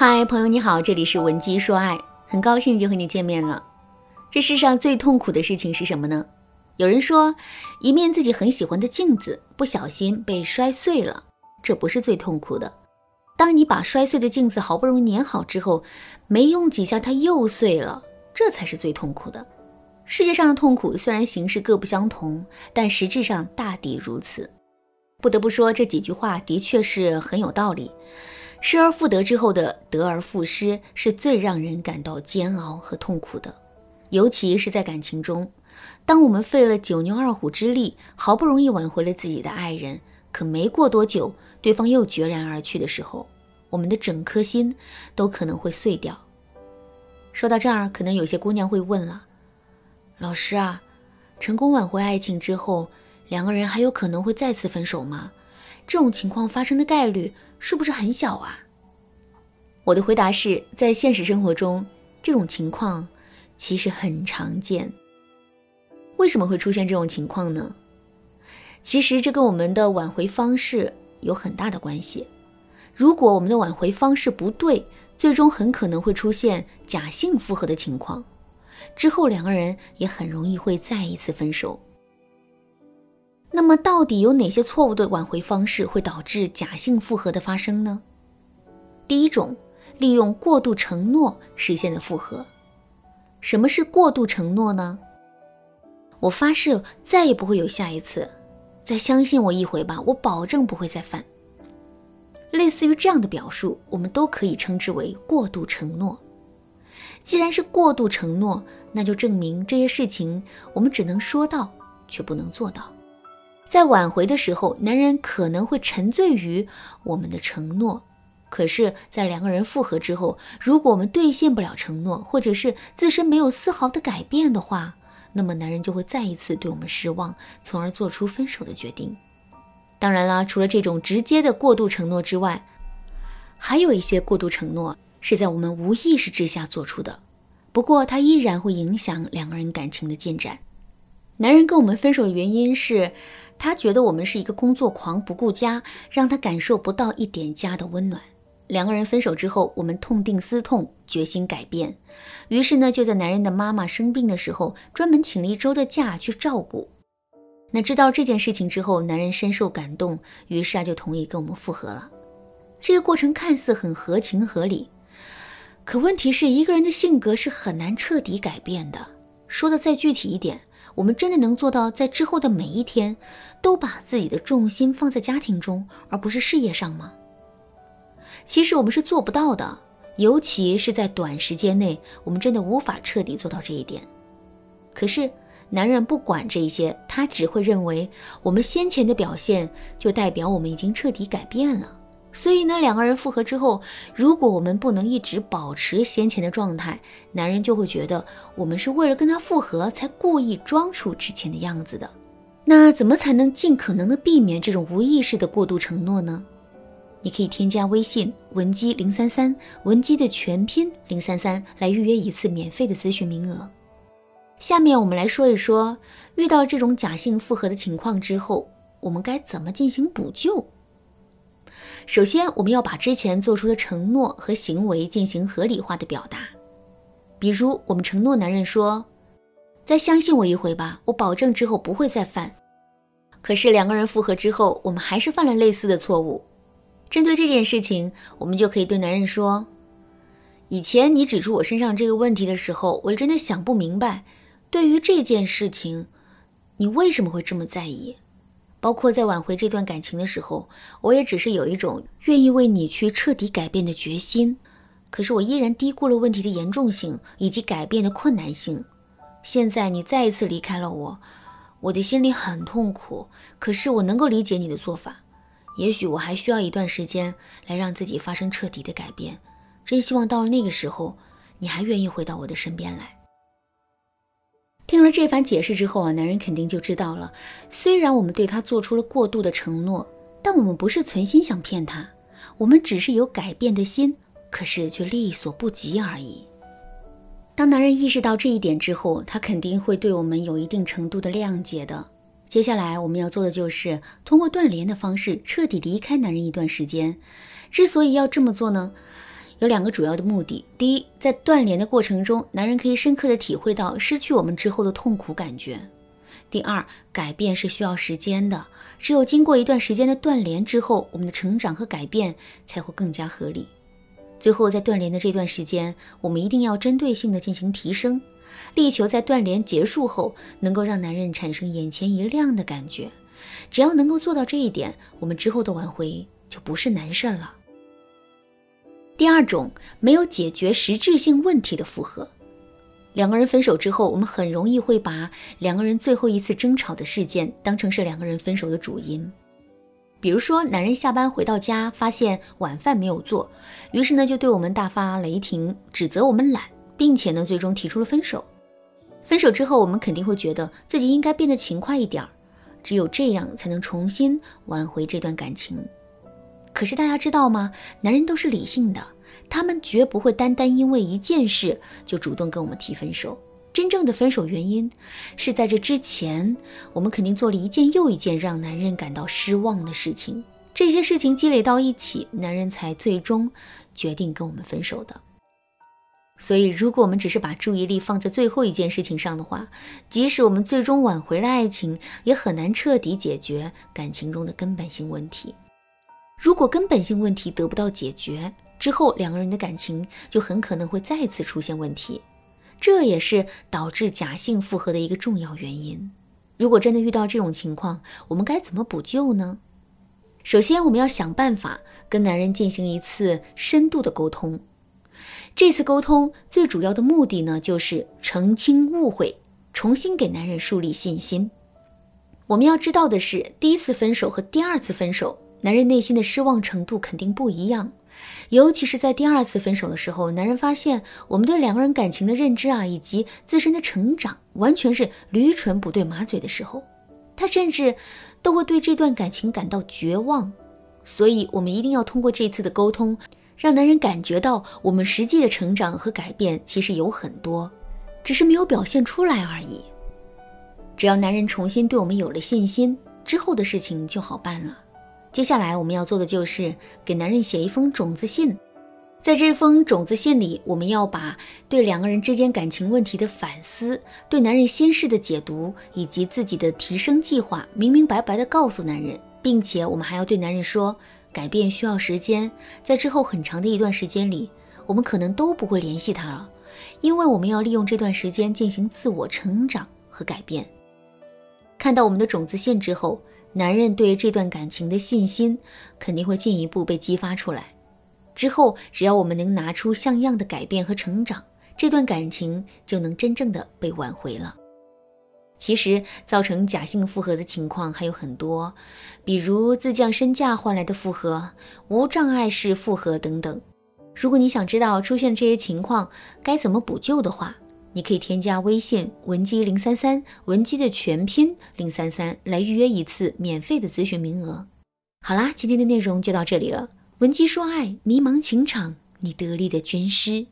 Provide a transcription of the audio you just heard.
嗨，朋友你好，这里是文姬说爱，很高兴就和你见面了。这世上最痛苦的事情是什么呢？有人说，一面自己很喜欢的镜子不小心被摔碎了，这不是最痛苦的。当你把摔碎的镜子好不容易粘好之后，没用几下它又碎了，这才是最痛苦的。世界上的痛苦虽然形式各不相同，但实质上大抵如此。不得不说，这几句话的确是很有道理。失而复得之后的得而复失，是最让人感到煎熬和痛苦的。尤其是在感情中，当我们费了九牛二虎之力，好不容易挽回了自己的爱人，可没过多久，对方又决然而去的时候，我们的整颗心都可能会碎掉。说到这儿，可能有些姑娘会问了：“老师啊，成功挽回爱情之后，两个人还有可能会再次分手吗？这种情况发生的概率？”是不是很小啊？我的回答是在现实生活中，这种情况其实很常见。为什么会出现这种情况呢？其实这跟我们的挽回方式有很大的关系。如果我们的挽回方式不对，最终很可能会出现假性复合的情况，之后两个人也很容易会再一次分手。那么，到底有哪些错误的挽回方式会导致假性复合的发生呢？第一种，利用过度承诺实现的复合。什么是过度承诺呢？我发誓再也不会有下一次，再相信我一回吧，我保证不会再犯。类似于这样的表述，我们都可以称之为过度承诺。既然是过度承诺，那就证明这些事情我们只能说到，却不能做到。在挽回的时候，男人可能会沉醉于我们的承诺，可是，在两个人复合之后，如果我们兑现不了承诺，或者是自身没有丝毫的改变的话，那么男人就会再一次对我们失望，从而做出分手的决定。当然啦，除了这种直接的过度承诺之外，还有一些过度承诺是在我们无意识之下做出的，不过它依然会影响两个人感情的进展。男人跟我们分手的原因是。他觉得我们是一个工作狂，不顾家，让他感受不到一点家的温暖。两个人分手之后，我们痛定思痛，决心改变。于是呢，就在男人的妈妈生病的时候，专门请了一周的假去照顾。那知道这件事情之后，男人深受感动，于是啊，就同意跟我们复合了。这个过程看似很合情合理，可问题是一个人的性格是很难彻底改变的。说的再具体一点。我们真的能做到在之后的每一天，都把自己的重心放在家庭中，而不是事业上吗？其实我们是做不到的，尤其是在短时间内，我们真的无法彻底做到这一点。可是男人不管这些，他只会认为我们先前的表现就代表我们已经彻底改变了。所以呢，两个人复合之后，如果我们不能一直保持先前的状态，男人就会觉得我们是为了跟他复合才故意装出之前的样子的。那怎么才能尽可能的避免这种无意识的过度承诺呢？你可以添加微信文姬零三三，文姬的全拼零三三，来预约一次免费的咨询名额。下面我们来说一说，遇到这种假性复合的情况之后，我们该怎么进行补救？首先，我们要把之前做出的承诺和行为进行合理化的表达。比如，我们承诺男人说：“再相信我一回吧，我保证之后不会再犯。”可是两个人复合之后，我们还是犯了类似的错误。针对这件事情，我们就可以对男人说：“以前你指出我身上这个问题的时候，我真的想不明白，对于这件事情，你为什么会这么在意？”包括在挽回这段感情的时候，我也只是有一种愿意为你去彻底改变的决心，可是我依然低估了问题的严重性以及改变的困难性。现在你再一次离开了我，我的心里很痛苦。可是我能够理解你的做法，也许我还需要一段时间来让自己发生彻底的改变。真希望到了那个时候，你还愿意回到我的身边来。听了这番解释之后啊，男人肯定就知道了。虽然我们对他做出了过度的承诺，但我们不是存心想骗他，我们只是有改变的心，可是却力所不及而已。当男人意识到这一点之后，他肯定会对我们有一定程度的谅解的。接下来我们要做的就是通过断联的方式彻底离开男人一段时间。之所以要这么做呢，有两个主要的目的：第一，在断联的过程中，男人可以深刻的体会到失去我们之后的痛苦感觉；第二，改变是需要时间的，只有经过一段时间的断联之后，我们的成长和改变才会更加合理。最后，在断联的这段时间，我们一定要针对性的进行提升，力求在断联结束后，能够让男人产生眼前一亮的感觉。只要能够做到这一点，我们之后的挽回就不是难事儿了。第二种没有解决实质性问题的复合，两个人分手之后，我们很容易会把两个人最后一次争吵的事件当成是两个人分手的主因。比如说，男人下班回到家，发现晚饭没有做，于是呢就对我们大发雷霆，指责我们懒，并且呢最终提出了分手。分手之后，我们肯定会觉得自己应该变得勤快一点儿，只有这样才能重新挽回这段感情。可是大家知道吗？男人都是理性的，他们绝不会单单因为一件事就主动跟我们提分手。真正的分手原因是在这之前，我们肯定做了一件又一件让男人感到失望的事情。这些事情积累到一起，男人才最终决定跟我们分手的。所以，如果我们只是把注意力放在最后一件事情上的话，即使我们最终挽回了爱情，也很难彻底解决感情中的根本性问题。如果根本性问题得不到解决之后，两个人的感情就很可能会再次出现问题，这也是导致假性复合的一个重要原因。如果真的遇到这种情况，我们该怎么补救呢？首先，我们要想办法跟男人进行一次深度的沟通。这次沟通最主要的目的呢，就是澄清误会，重新给男人树立信心。我们要知道的是，第一次分手和第二次分手。男人内心的失望程度肯定不一样，尤其是在第二次分手的时候，男人发现我们对两个人感情的认知啊，以及自身的成长，完全是驴唇不对马嘴的时候，他甚至都会对这段感情感到绝望。所以，我们一定要通过这次的沟通，让男人感觉到我们实际的成长和改变其实有很多，只是没有表现出来而已。只要男人重新对我们有了信心，之后的事情就好办了。接下来我们要做的就是给男人写一封种子信，在这封种子信里，我们要把对两个人之间感情问题的反思、对男人心事的解读以及自己的提升计划明明白白的告诉男人，并且我们还要对男人说，改变需要时间，在之后很长的一段时间里，我们可能都不会联系他了，因为我们要利用这段时间进行自我成长和改变。看到我们的种子信之后。男人对这段感情的信心肯定会进一步被激发出来。之后，只要我们能拿出像样的改变和成长，这段感情就能真正的被挽回了。其实，造成假性复合的情况还有很多，比如自降身价换来的复合、无障碍式复合等等。如果你想知道出现这些情况该怎么补救的话，你可以添加微信文姬零三三，文姬的全拼零三三，来预约一次免费的咨询名额。好啦，今天的内容就到这里了。文姬说爱，迷茫情场，你得力的军师。